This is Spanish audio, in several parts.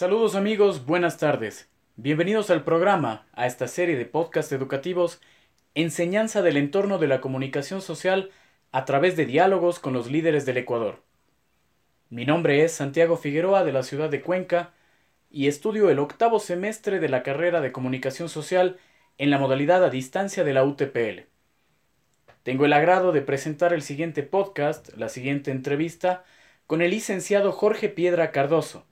Saludos amigos, buenas tardes. Bienvenidos al programa, a esta serie de podcast educativos Enseñanza del entorno de la comunicación social a través de diálogos con los líderes del Ecuador. Mi nombre es Santiago Figueroa de la ciudad de Cuenca y estudio el octavo semestre de la carrera de comunicación social en la modalidad a distancia de la UTPL. Tengo el agrado de presentar el siguiente podcast, la siguiente entrevista, con el licenciado Jorge Piedra Cardoso,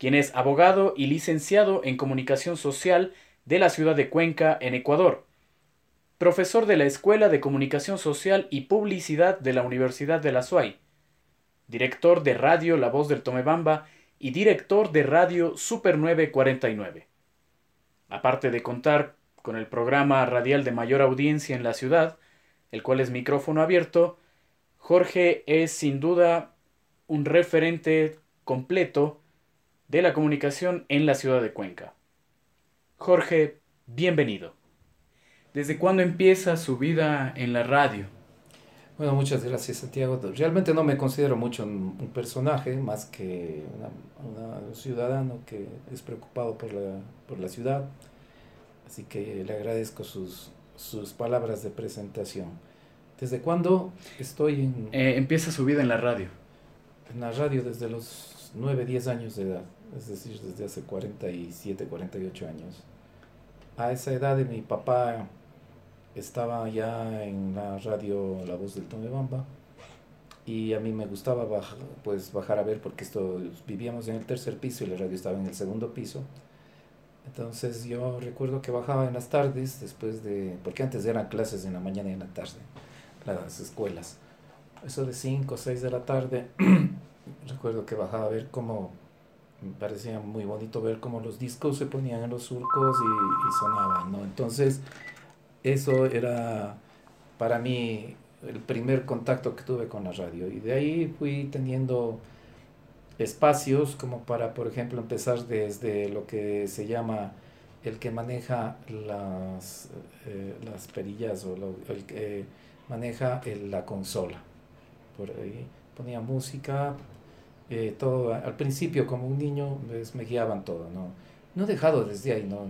quien es abogado y licenciado en Comunicación Social de la ciudad de Cuenca, en Ecuador, profesor de la Escuela de Comunicación Social y Publicidad de la Universidad de la SUAY, director de Radio La Voz del Tomebamba y director de Radio Super 949. Aparte de contar con el programa radial de mayor audiencia en la ciudad, el cual es micrófono abierto, Jorge es sin duda un referente completo de la comunicación en la ciudad de Cuenca. Jorge, bienvenido. ¿Desde cuándo empieza su vida en la radio? Bueno, muchas gracias Santiago. Realmente no me considero mucho un, personaje, más que un ciudadano que es preocupado por la, por la ciudad. Así que le agradezco sus, sus palabras de presentación. ¿Desde cuándo estoy en...? Eh, empieza su vida en la radio. En la radio desde los 9, 10 años de edad es decir, desde hace 47, 48 años. A esa edad de mi papá estaba ya en la radio La Voz del Bamba y a mí me gustaba bajar, pues bajar a ver porque esto vivíamos en el tercer piso y la radio estaba en el segundo piso. Entonces yo recuerdo que bajaba en las tardes después de, porque antes eran clases en la mañana y en la tarde, las escuelas. Eso de 5 o 6 de la tarde, recuerdo que bajaba a ver cómo me parecía muy bonito ver cómo los discos se ponían en los surcos y, y sonaban, ¿no? Entonces, eso era para mí el primer contacto que tuve con la radio. Y de ahí fui teniendo espacios como para, por ejemplo, empezar desde lo que se llama el que maneja las, eh, las perillas o el que maneja la consola. Por ahí ponía música, eh, todo, al principio como un niño pues, me guiaban todo, ¿no? No he dejado desde ahí, ¿no?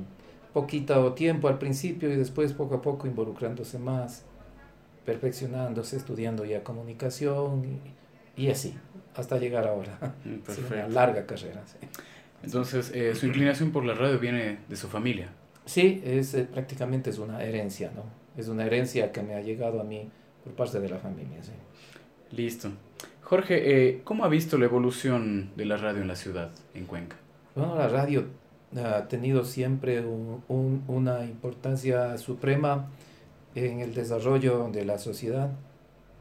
Poquito tiempo al principio y después poco a poco involucrándose más, perfeccionándose, estudiando ya comunicación y, y así, hasta llegar ahora. Mm, una larga carrera. Sí. Entonces, eh, su inclinación por la radio viene de su familia. Sí, es, eh, prácticamente es una herencia, ¿no? Es una herencia que me ha llegado a mí por parte de la familia, sí. Listo. Jorge, eh, ¿cómo ha visto la evolución de la radio en la ciudad, en Cuenca? Bueno, la radio ha tenido siempre una importancia suprema en el desarrollo de la sociedad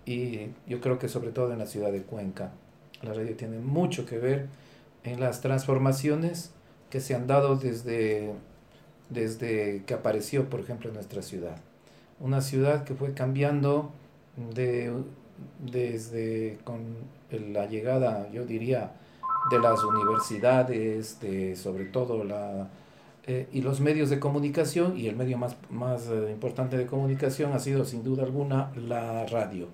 y yo creo que sobre todo en la ciudad de Cuenca. La radio tiene mucho que ver en las transformaciones que se han dado desde, desde que apareció, por ejemplo, en nuestra ciudad. Una ciudad que fue cambiando de desde con la llegada, yo diría, de las universidades, de, sobre todo la, eh, y los medios de comunicación, y el medio más, más eh, importante de comunicación ha sido sin duda alguna la radio.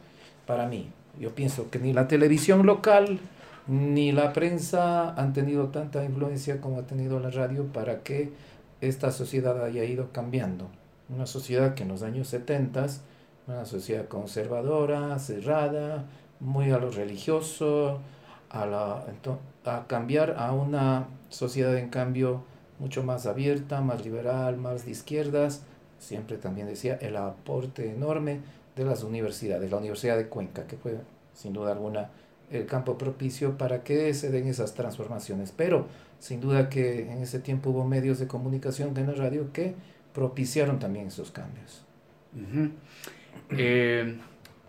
Para mí, yo pienso que ni la televisión local ni la prensa han tenido tanta influencia como ha tenido la radio para que esta sociedad haya ido cambiando. Una sociedad que en los años 70 una sociedad conservadora, cerrada, muy a lo religioso, a, la, a cambiar a una sociedad en cambio mucho más abierta, más liberal, más de izquierdas. Siempre también decía el aporte enorme de las universidades, la Universidad de Cuenca, que fue sin duda alguna el campo propicio para que se den esas transformaciones. Pero sin duda que en ese tiempo hubo medios de comunicación de la radio que propiciaron también esos cambios. Eh,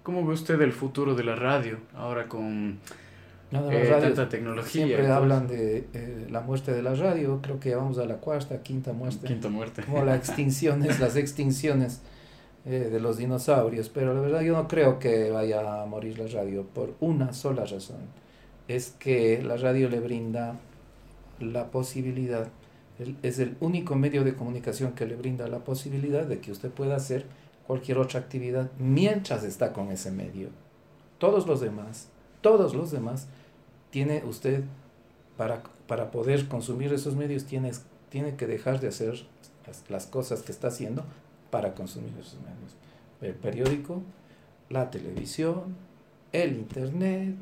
¿Cómo ve usted el futuro de la radio ahora con No, eh, radios tanta tecnología. Siempre entonces, hablan de eh, la muerte de la radio, creo que ya vamos a la cuarta, quinta muerte. Quinta muerte. Como las extinciones, las extinciones eh, de los dinosaurios, pero la verdad yo no creo que vaya a morir la radio por una sola razón. Es que la radio le brinda la posibilidad, es el único medio de comunicación que le brinda la posibilidad de que usted pueda hacer cualquier otra actividad mientras está con ese medio. Todos los demás, todos los demás, tiene usted para, para poder consumir esos medios, tiene, tiene que dejar de hacer las, las cosas que está haciendo para consumir esos medios. El periódico, la televisión, el internet,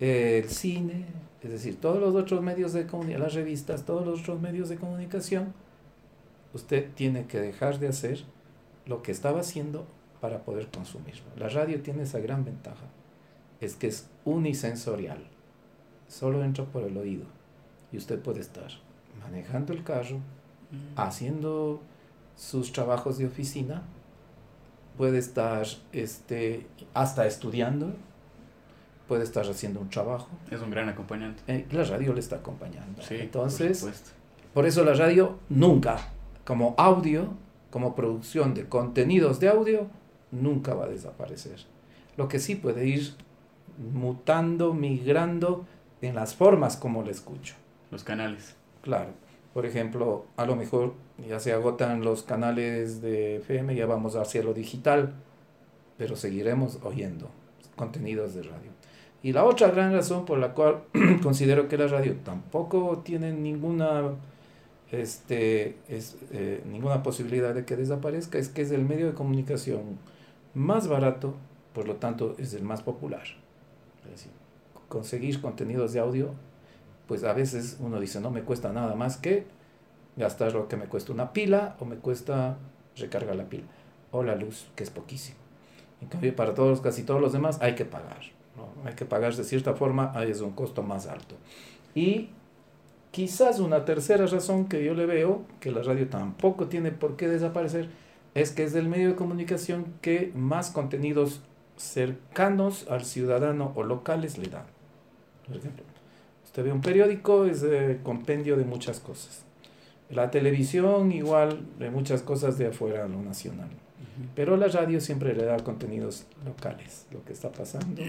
el cine, es decir, todos los otros medios de comunicación, las revistas, todos los otros medios de comunicación, usted tiene que dejar de hacer lo que estaba haciendo para poder consumirlo. La radio tiene esa gran ventaja, es que es unisensorial, solo entra por el oído y usted puede estar manejando el carro, Mm. haciendo sus trabajos de oficina, puede estar este, hasta estudiando, puede estar haciendo un trabajo. Es un gran acompañante. eh, la radio le está acompañando. Sí, Entonces, por por eso la radio nunca, como audio, como producción de contenidos de audio, nunca va a desaparecer. Lo que sí puede ir mutando, migrando en las formas como la escucho. Los canales. Claro. Por ejemplo, a lo mejor ya se agotan los canales de FM, ya vamos hacia lo digital, pero seguiremos oyendo contenidos de radio. Y la otra gran razón por la cual considero que la radio tampoco tiene ninguna, este, es, eh, ninguna posibilidad de que desaparezca es que es el medio de comunicación más barato, por lo tanto es el más popular. Es decir, conseguir contenidos de audio pues a veces uno dice, no me cuesta nada más que gastar lo que me cuesta una pila o me cuesta recargar la pila o la luz, que es poquísimo. En cambio, para todos, casi todos los demás hay que pagar. ¿no? Hay que pagar de cierta forma, es un costo más alto. Y quizás una tercera razón que yo le veo, que la radio tampoco tiene por qué desaparecer, es que es el medio de comunicación que más contenidos cercanos al ciudadano o locales le dan. Por ejemplo, Usted ve un periódico, es eh, compendio de muchas cosas. La televisión igual de muchas cosas de afuera a lo nacional. Pero la radio siempre le da contenidos locales, lo que está pasando.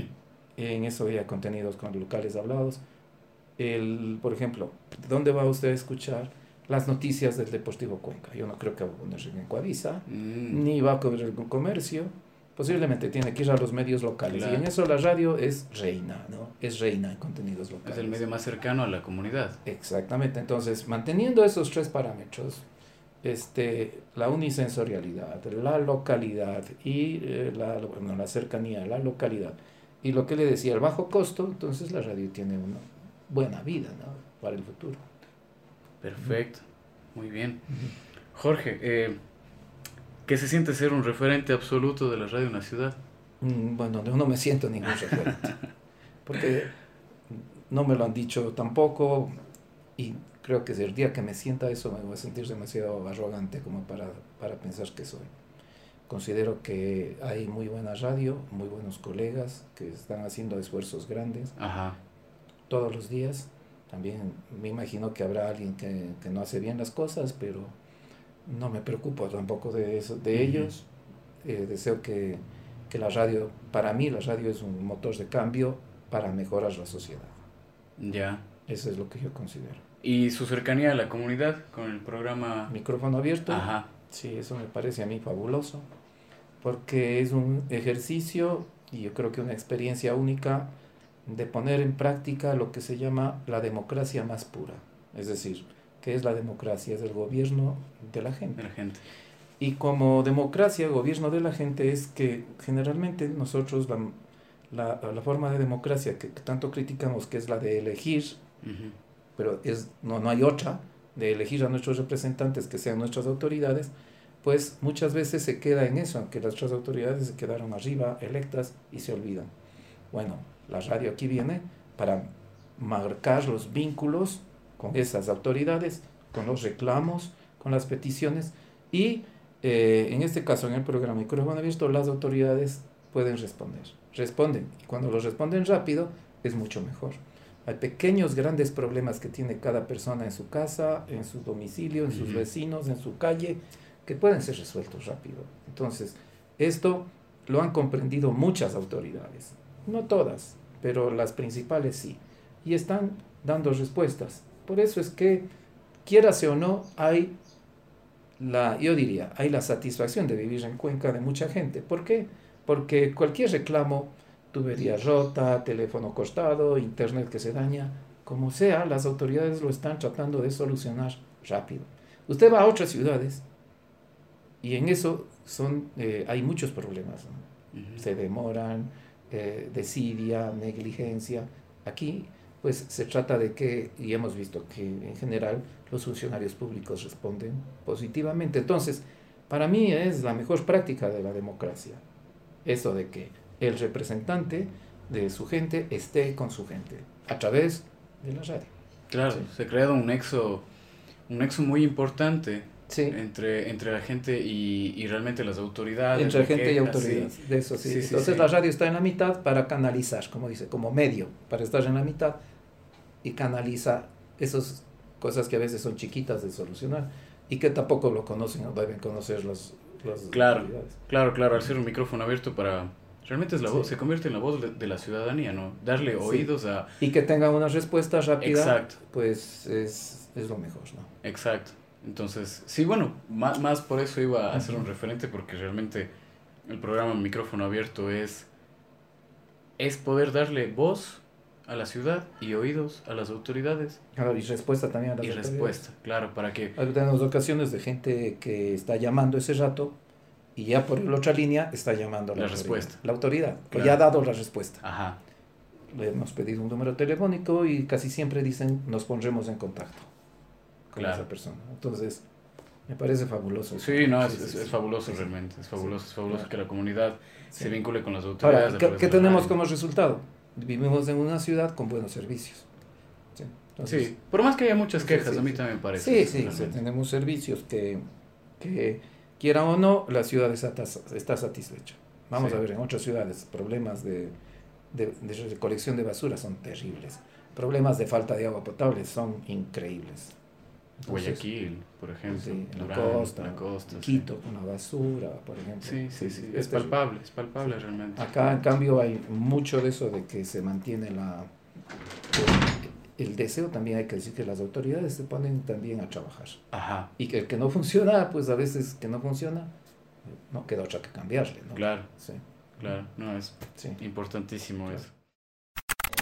en eso había contenidos con locales hablados. El, por ejemplo, ¿dónde va usted a escuchar las noticias del Deportivo Cuenca? Yo no creo que va a poner en Coavisa, Mm, ni va a cubrir con comercio. Posiblemente tiene que ir a los medios locales. Claro. Y en eso la radio es reina, ¿no? Es reina en contenidos locales. Es el medio más cercano a la comunidad. Exactamente. Entonces, manteniendo esos tres parámetros, este, la unisensorialidad, la localidad y eh, la, bueno, la cercanía, la localidad, y lo que le decía, el bajo costo, entonces la radio tiene una buena vida ¿no? para el futuro. Perfecto. Muy bien. Jorge, eh, ¿qué se siente ser un referente absoluto de la radio en la ciudad? Mm, Bueno, no me siento ningún referente, porque no me lo han dicho tampoco y creo que el día que me sienta eso me voy a sentir demasiado arrogante como para, para pensar que soy. Considero que hay muy buena radio, muy buenos colegas que están haciendo esfuerzos grandes Ajá. Todos los días. También me imagino que habrá alguien que, que no hace bien las cosas, pero no me preocupo tampoco de eso, de Ujú. ellos. Eh, deseo que, que la radio, para mí la radio es un motor de cambio para mejorar la sociedad. Ya. Eso es lo que yo considero. ¿Y su cercanía a la comunidad con el programa? Micrófono abierto. Ajá. Sí, eso me parece a mí fabuloso, porque es un ejercicio y yo creo que una experiencia única de poner en práctica lo que se llama la democracia más pura. Es decir, ¿qué es la democracia? Es el gobierno de la gente. De la gente. Y como democracia, gobierno de la gente, es que generalmente nosotros la, la, la forma de democracia que tanto criticamos, que es la de elegir pero es, no, no hay otra, de elegir a nuestros representantes que sean nuestras autoridades, pues muchas veces se queda en eso, aunque las otras autoridades se quedaron arriba, electas, y se olvidan. Bueno, la radio aquí viene para marcar los vínculos con esas autoridades, con los reclamos, con las peticiones, y eh, en este caso, en el programa Micrófono Abierto, las autoridades pueden responder. Responden, y cuando los responden rápido, es mucho mejor. Hay pequeños, grandes problemas que tiene cada persona en su casa, en su domicilio, en sus vecinos, en su calle, que pueden ser resueltos rápido. Entonces, esto lo han comprendido muchas autoridades, no todas, pero las principales sí, y están dando respuestas. Por eso es que, quiérase o no, hay la, yo diría, hay la satisfacción de vivir en Cuenca de mucha gente. ¿Por qué? Porque cualquier reclamo, tubería rota, teléfono costado, internet que se daña, como sea, las autoridades lo están tratando de solucionar rápido. Usted va a otras ciudades y en eso son, eh, hay muchos problemas. Se demoran, eh, desidia, negligencia. Aquí pues se trata de que, y hemos visto que en general los funcionarios públicos responden positivamente. Entonces, para mí es la mejor práctica de la democracia, eso de que el representante de su gente esté con su gente, a través de la radio. Claro, se ha creado un nexo, un nexo muy importante entre, entre la gente y, y, realmente las autoridades. Entre gente y autoridades, de eso sí. Entonces la radio está en la mitad para canalizar, como dice, como medio, para estar en la mitad y canaliza esas cosas que a veces son chiquitas de solucionar y que tampoco lo conocen o deben conocer los, los claro, Claro, claro, al ser un micrófono abierto para... Realmente es la voz, se convierte en la voz de, la ciudadanía, ¿no? Darle oídos a... Y que tenga una respuesta rápida, Exacto. pues es, es lo mejor, ¿no? Exacto. Entonces, sí, bueno, más, más por eso iba a hacer un referente, porque realmente el programa Micrófono Abierto es, es poder darle voz a la ciudad y oídos a las autoridades. Claro, y respuesta también a las y autoridades. Y respuesta, claro, para que... Tenemos ocasiones de gente que está llamando ese rato y ya por la otra línea está llamando a la, respuesta. La autoridad, que ya ha dado la respuesta. Ajá. Le hemos pedido un número telefónico y casi siempre dicen nos pondremos en contacto con esa persona. Entonces, me parece fabuloso. Sí, no, es, es, fabuloso realmente. Es fabuloso, es fabuloso que la comunidad se vincule con las autoridades. Ahora, ¿qué, tenemos como resultado? vivimos en una ciudad con buenos servicios. Sí, por más que haya muchas quejas, a mí también me parece. Sí, sí, tenemos servicios que, que, quieran o no, la ciudad está, está satisfecha. Vamos a ver, en otras ciudades, problemas de, de, de recolección de basura son terribles. Problemas de falta de agua potable son increíbles. Guayaquil, por ejemplo. la, costa, la costa, Quito con la basura, por ejemplo. Sí, sí, sí. Es palpable, es palpable realmente. Acá, en cambio, hay mucho de eso de que se mantiene la... El, deseo también hay que decir que las autoridades se ponen también a trabajar. Ajá. Y que el que no funciona, pues a veces que no funciona, no queda otra que cambiarle, ¿no? Claro. Sí. Claro, no, es importantísimo eso.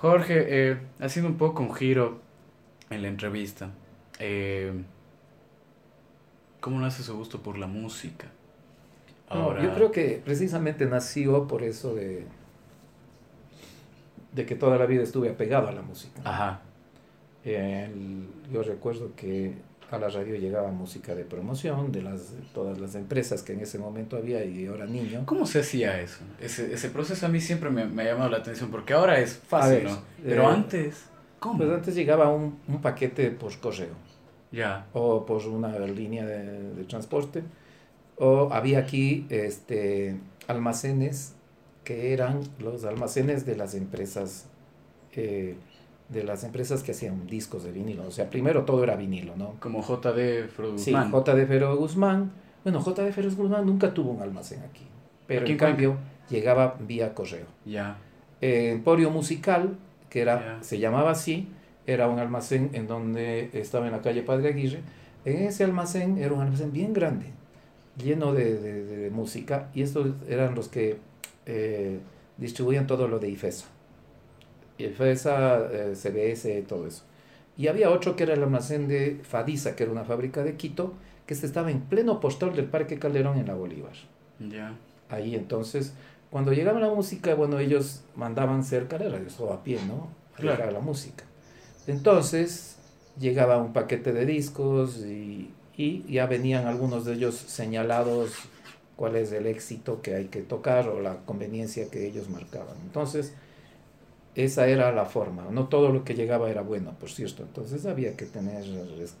Jorge, eh, haciendo un poco un giro en la entrevista, eh, ¿cómo nace su gusto por la música? Ahora... yo creo que precisamente nació por eso de, de que toda la vida estuve apegado a la música. Ajá. yo recuerdo que a la radio llegaba música de promoción de las todas las empresas que en ese momento había y ahora niño. ¿Cómo se hacía eso? Ese, ese proceso a mí siempre me, me, ha llamado la atención porque ahora es fácil, ¿no? Pero eh, antes, ¿cómo? Pues antes llegaba un, un, paquete por correo. Ya. O por una línea de, de, transporte. O había aquí este, almacenes que eran los almacenes de las empresas eh, de las empresas que hacían discos de vinilo. O sea, primero todo era vinilo, ¿no? Como JD Ferro Guzmán. Sí, JD Ferro Guzmán. Bueno, JD Ferro Guzmán nunca tuvo un almacén aquí. Pero en cambio llegaba vía correo. Ya. Emporio Musical, que era, se llamaba así, era un almacén en donde estaba en la calle Padre Aguirre. En ese almacén era un almacén bien grande, lleno de, de, música, y estos eran los que eh, distribuían todo lo de IFESA. FESA, eh, CBS, todo eso. Y había otro que era el almacén de Fadisa, que era una fábrica de Quito, que este estaba en pleno postor del Parque Calderón en la Bolívar. Ya. Ahí entonces cuando llegaba la música, bueno, ellos mandaban cerca de radio, todo a pie, ¿no? A Claro. la música. Entonces, llegaba un paquete de discos y, y ya venían algunos de ellos señalados cuál es el éxito que hay que tocar o la conveniencia que ellos marcaban. Entonces, esa era la forma. No todo lo que llegaba era bueno, por cierto. Entonces había que tener, es-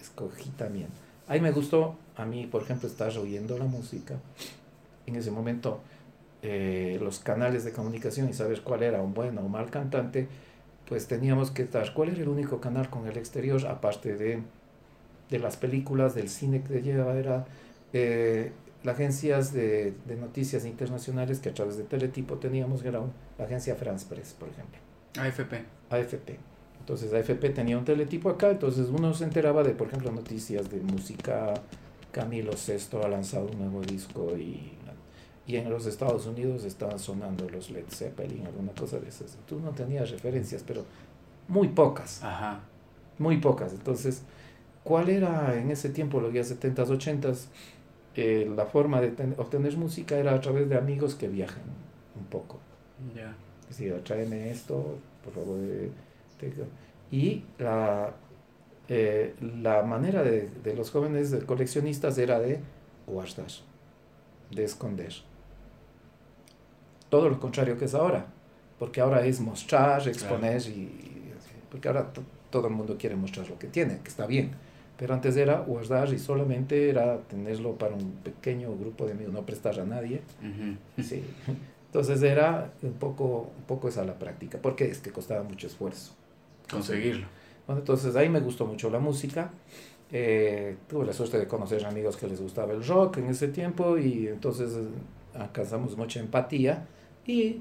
escogí también. Ahí me gustó, a mí, por ejemplo, estar oyendo la música. En ese momento, eh, los canales de comunicación y saber cuál era un buen o mal cantante, pues teníamos que estar, cuál era el único canal con el exterior, aparte de, de las películas, del cine que lleva, era eh, las agencias de, de noticias internacionales que a través de Teletipo teníamos, que era un- la agencia France Press, por ejemplo. AFP. AFP. Entonces AFP tenía un teletipo acá, entonces uno se enteraba de, por ejemplo, noticias de música. Camilo Sesto ha lanzado un nuevo disco y, y en los Estados Unidos estaban sonando los Led Zeppelin, alguna cosa de esas. Tú no tenías referencias, pero muy pocas, Ajá. muy pocas. Entonces, ¿cuál era en ese tiempo, los días 70s, 80s, eh, la forma de ten- obtener música era a través de amigos que viajan un poco? Ya. decía, tráeme esto, por favor. eh, te- Y la, eh, la manera de, de los jóvenes de coleccionistas era de guardar, de esconder. Todo lo contrario que es ahora, porque ahora es mostrar, exponer, y, y- porque ahora to- todo el mundo quiere mostrar lo que tiene, que está bien. Pero antes era guardar y solamente era tenerlo para un pequeño grupo de amigos, no prestar a nadie. Sí. Entonces era un poco, un poco esa la práctica, porque es que costaba mucho esfuerzo. Conseguirlo. Bueno, entonces ahí me gustó mucho la música. Eh, tuve la suerte de conocer amigos que les gustaba el rock en ese tiempo y entonces eh, alcanzamos mucha empatía y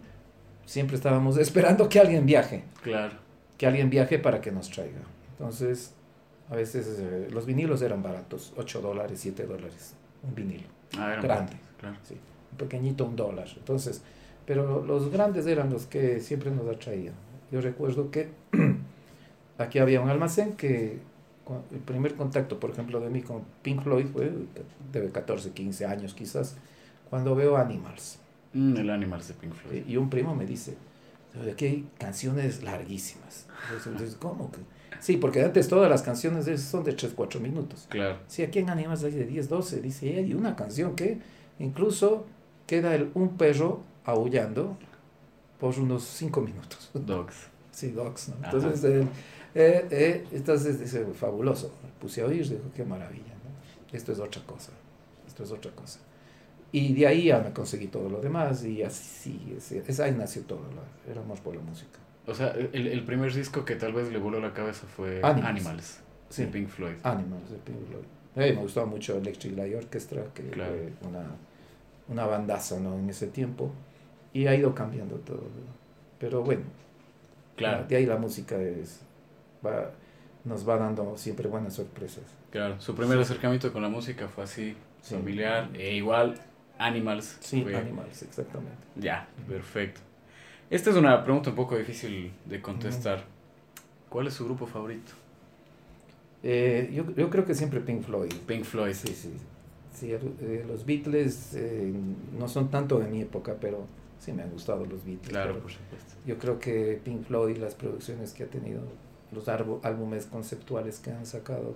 siempre estábamos esperando que alguien viaje, Claro. que alguien viaje para que nos traiga. Entonces, a veces eh, los vinilos eran baratos, 8 dólares, 7 dólares, un vinilo. Ah, era Grande. Claro. Sí, un pequeñito, un dólar. Entonces, pero los grandes eran los que siempre nos atraían. Yo recuerdo que aquí había un almacén que el primer contacto, por ejemplo, de mí con Pink Floyd fue de 14, 15 años quizás, cuando veo Animals. Mm, el Animals de Pink Floyd. Y un primo me dice, "Oye, aquí hay canciones larguísimas. Entonces, ¿cómo que? Sí, porque antes todas las canciones de- son de 3, 4 minutos. Claro. Sí, aquí en Animals hay de 10, 12. Dice, "Y hay una canción que incluso queda el, un perro aullando por unos 5 minutos. Dogs. Sí, dogs. Entonces, eh, eh, eh, entonces dice, fabuloso. Puse a oír, dijo, qué maravilla, ¿no? Esto es otra cosa, esto es otra cosa. Y de ahí ya me conseguí todo lo demás y así, ese- es, ahí nació todo, la- era amor por la música. O sea, el, el primer disco que tal vez le voló la cabeza fue Animals. Animals, Sí. de Pink Floyd. Animals de Pink Floyd. Eh, me gustaba mucho Electric Light Orchestra, que Claro. fue una, una bandaza ¿no? en ese tiempo. Y ha ido cambiando todo. ¿no? Pero bueno, Claro, de ahí la música es, va, nos va dando siempre buenas sorpresas. claro. Su primer acercamiento con la música fue así, Sí. familiar, e igual Animals. Sí, fue- Animals, exactamente. Ya, perfecto. Esta es una pregunta un poco difícil de contestar. ¿Cuál es su grupo favorito? Eh, yo, yo creo que siempre Pink Floyd. Pink Floyd. Sí, sí. Sí, eh, los Beatles eh, no son tanto de mi época, pero sí me han gustado los Beatles. Claro, por supuesto. Yo creo que Pink Floyd y las producciones que ha tenido, los álbumes conceptuales que han sacado,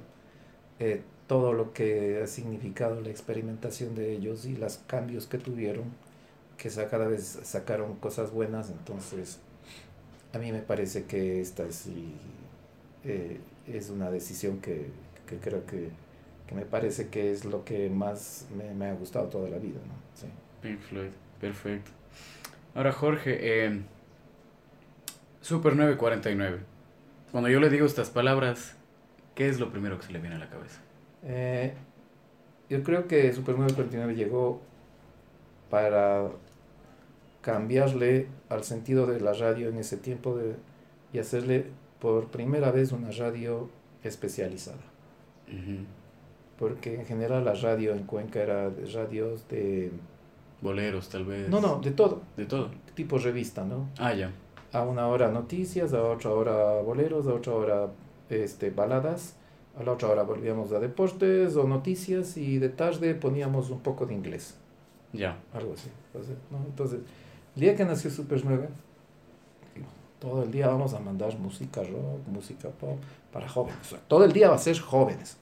eh, todo lo que ha significado la experimentación de ellos y los cambios que tuvieron, que cada vez sacaron cosas buenas, entonces a mí me parece que esta sí, eh, es una decisión que, que creo que, que me parece que es lo que más me, me ha gustado toda la vida. ¿no? Sí. Pink Floyd, perfecto. Ahora, Jorge, eh, Super 949. Cuando yo le digo estas palabras, ¿qué es lo primero que se le viene a la cabeza? Eh, yo creo que Super 949 llegó para cambiarle al sentido de la radio en ese tiempo de, y hacerle por primera vez una radio especializada. Porque en general la radio en Cuenca era de radios de... Boleros, tal vez. No, no, de todo, De todo. tipo revista, ¿no? Ah, ya. A una hora noticias, a otra hora boleros, a otra hora este, baladas, a la otra hora volvíamos a deportes o noticias y de tarde poníamos un poco de inglés. Ya. algo así. Entonces, ¿no? Entonces, El día que nació Super 9, todo el día vamos a mandar música rock, música pop para jóvenes. todo el día va a ser jóvenes.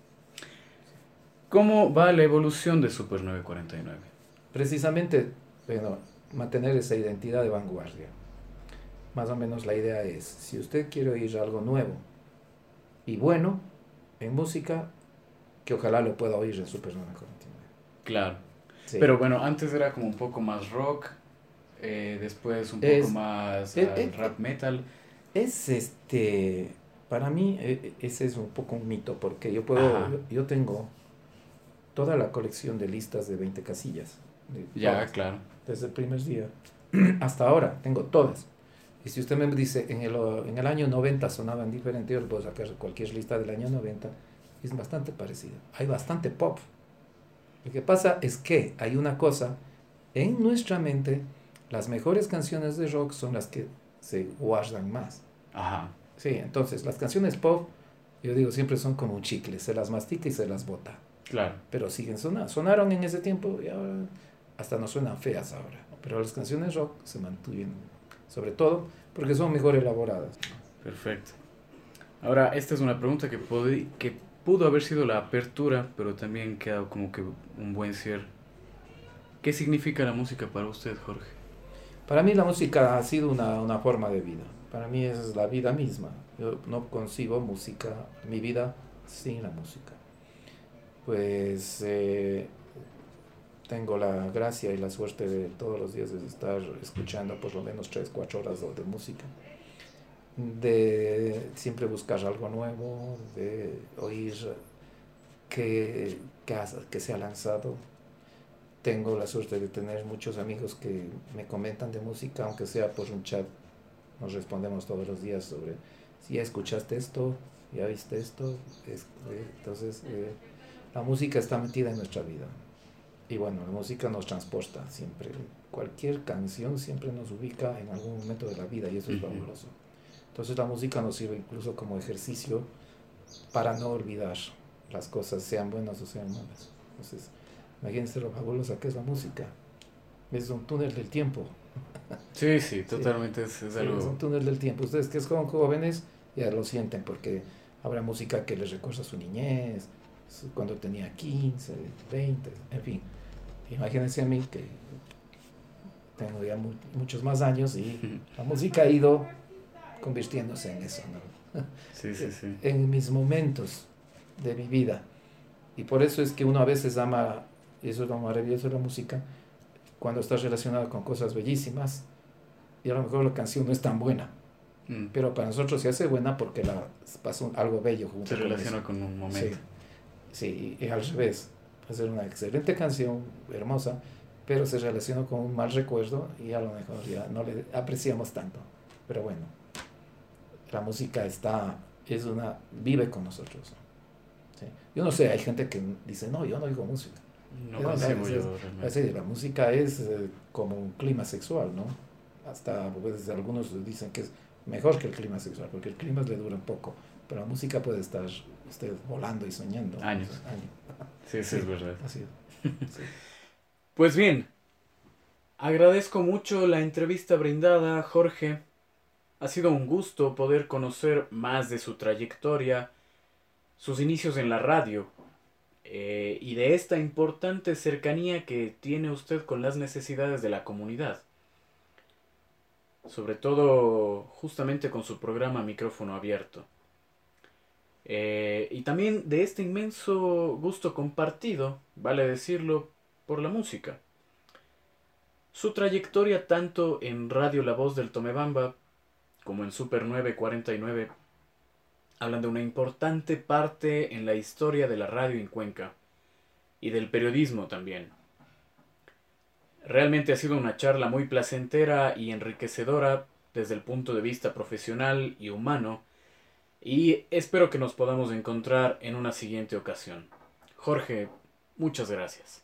¿Cómo va la evolución de Super 949? Precisamente, bueno, mantener esa identidad de vanguardia. Más o menos la idea es, si usted quiere oír algo nuevo y bueno en música, que ojalá lo pueda oír en Super 949. Claro. Pero bueno, antes era como un poco más rock, eh, después un poco más eh, eh, rap metal. Es este, para mí ese es un poco un mito, porque yo puedo, yo tengo toda la colección de listas de 20 casillas. ya, claro. Desde el primer día hasta ahora, tengo todas. Y si usted me dice, en el, en el año 90 sonaban diferente, yo le puedo sacar cualquier lista del año 90, es bastante parecido. Hay bastante pop. Lo que pasa es que hay una cosa, en nuestra mente, las mejores canciones de rock son las que se guardan más. Ajá. Sí, entonces las canciones pop, yo digo, siempre son como un chicle, se las mastica y se las bota. Claro. Pero siguen sonando. Sonaron en ese tiempo y ahora hasta no suenan feas ahora. Pero las canciones rock se mantuvieron, sobre todo porque son mejor elaboradas. Perfecto. Ahora, esta es una pregunta que, que pudo haber sido la apertura, pero también queda como que un buen cierre. ¿Qué significa la música para usted, Jorge? Para mí la música ha sido una, una forma de vida. Para mí es la vida misma. Yo no concibo música, mi vida sin la música pues eh, tengo la gracia y la suerte de todos los días de estar escuchando por lo menos 3, 4 horas de música, de siempre buscar algo nuevo, de oír que, que, que se ha lanzado. Tengo la suerte de tener muchos amigos que me comentan de música, aunque sea por un chat. Nos respondemos todos los días sobre si ya escuchaste esto, ya viste esto. entonces, eh, la música está metida en nuestra vida. Y bueno, la música nos transporta siempre. Cualquier canción siempre nos ubica en algún momento de la vida y eso es fabuloso. Entonces la música nos sirve incluso como ejercicio para no olvidar las cosas, sean buenas o sean malas. Entonces, imagínense lo fabulosa que es la música. Es un túnel del tiempo. Sí, sí, totalmente es, algo... es un túnel del tiempo. Ustedes que son jóvenes ya lo sienten porque habrá música que les recuerda su niñez, cuando tenía 15, 20, en fin. Imagínense a mí que tengo ya muchos más años y la música ha ido convirtiéndose en eso, ¿no? Sí, sí, sí. En mis momentos de mi vida. Y por eso es que uno a veces ama, eso es lo maravilloso de la música, cuando está relacionado con cosas bellísimas, y a lo mejor la canción no es tan buena. Mm. Pero para nosotros se hace buena porque la pasó algo bello junto Se relaciona con, un momento. Sí, y al revés. Puede ser una excelente canción, hermosa, pero se relaciona con un mal recuerdo y a lo mejor ya no le apreciamos tanto. Pero bueno, la música está, es una, vive con nosotros. ¿sí? Yo no sé, hay gente que dice, no, yo no oigo música. No yo, yo, la música es eh, como un clima sexual, ¿no? Hasta pues, algunos dicen que es mejor que el clima sexual, porque el clima le dura un poco, pero la música puede estar usted volando y soñando. Años. Sí, sí, es verdad. Así Pues bien, agradezco mucho la entrevista brindada, Jorge. Ha sido un gusto poder conocer más de su trayectoria, sus inicios en la radio eh, y de esta importante cercanía que tiene usted con las necesidades de la comunidad. Sobre todo justamente con su programa Micrófono Abierto. Eh, y también de este inmenso gusto compartido, vale decirlo, por la música. Su trayectoria tanto en Radio La Voz del Tomebamba como en Super 949 hablan de una importante parte en la historia de la radio en Cuenca y del periodismo también. Realmente ha sido una charla muy placentera y enriquecedora desde el punto de vista profesional y humano y espero que nos podamos encontrar en una siguiente ocasión. Jorge, muchas gracias.